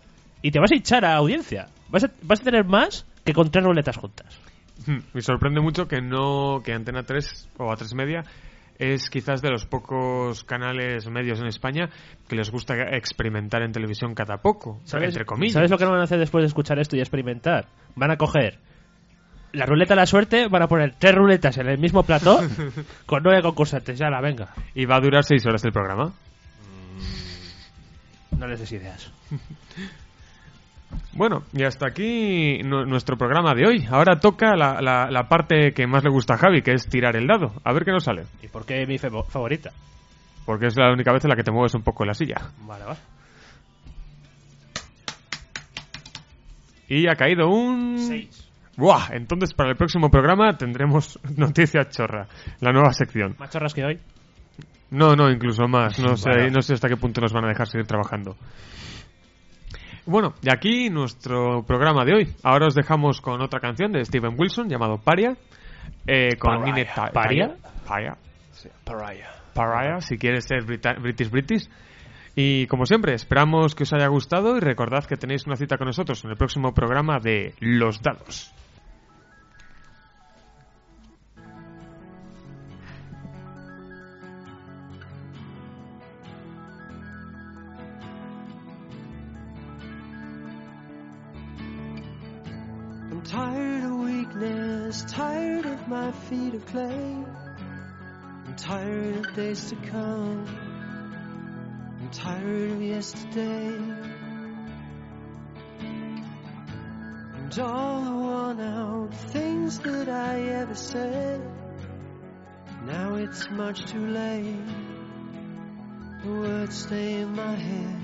S2: y te vas a hinchar a audiencia. Vas a, vas a tener más que con tres ruletas juntas.
S1: Me sorprende mucho que no que Antena 3 o A3 Media es quizás de los pocos canales medios en España que les gusta experimentar en televisión cada poco, entre comillas.
S2: ¿Sabes lo que no van a hacer después de escuchar esto y experimentar? Van a coger la ruleta de la suerte, van a poner tres ruletas en el mismo plató (laughs) con nueve concursantes. Ya la venga.
S1: Y va a durar seis horas el programa.
S2: No les des ideas. (laughs)
S1: Bueno, y hasta aquí nu- nuestro programa de hoy. Ahora toca la, la- la parte que más le gusta a Javi, que es tirar el dado. A ver qué nos sale.
S2: ¿Y por qué mi favo- favorita?
S1: Porque es la única vez en la que te mueves un poco en la silla.
S2: Vale, vale.
S1: Y ha caído un...
S2: Seis.
S1: Buah, entonces para el próximo programa tendremos (laughs) Noticias Chorra, la nueva sección.
S2: Más chorras que hoy.
S1: No, no, incluso más. No (laughs) sé, no sé hasta qué punto nos van a dejar seguir trabajando. Bueno, y aquí nuestro programa de hoy. Ahora os dejamos con otra canción de Steven Wilson llamado Paria. Eh, con
S2: Pariah.
S1: Nine Ta
S2: Paria.
S1: Paria. Si quieres ser Brita British British. Y como siempre, esperamos que os haya gustado y recordad que tenéis una cita con nosotros en el próximo programa de Los Dados.
S6: tired of weakness, tired of my feet of clay. I'm tired of days to come. I'm tired of yesterday. And all the worn out things that I ever said. Now it's much too late. The words stay in my head.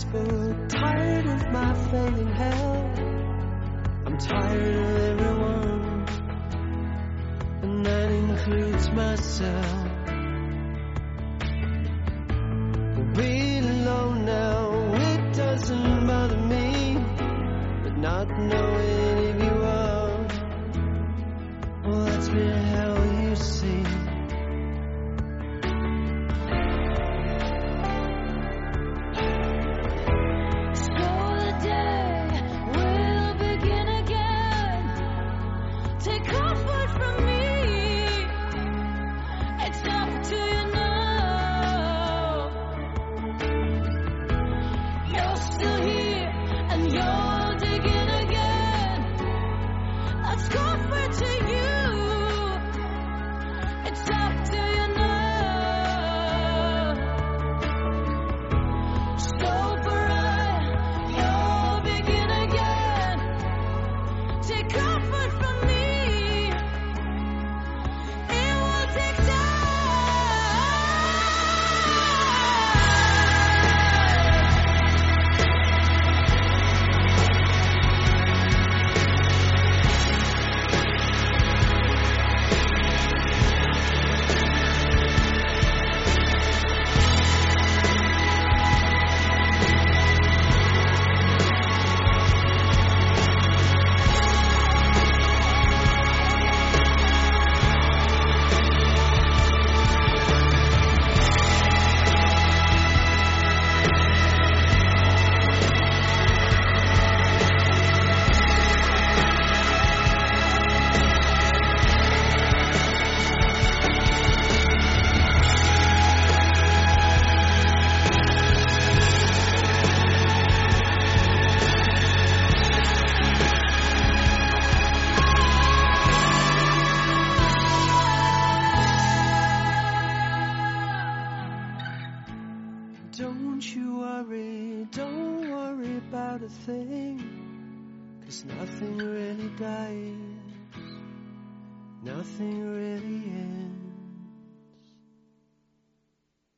S6: hospital, tired of my failing health. I'm tired of everyone, and that includes myself.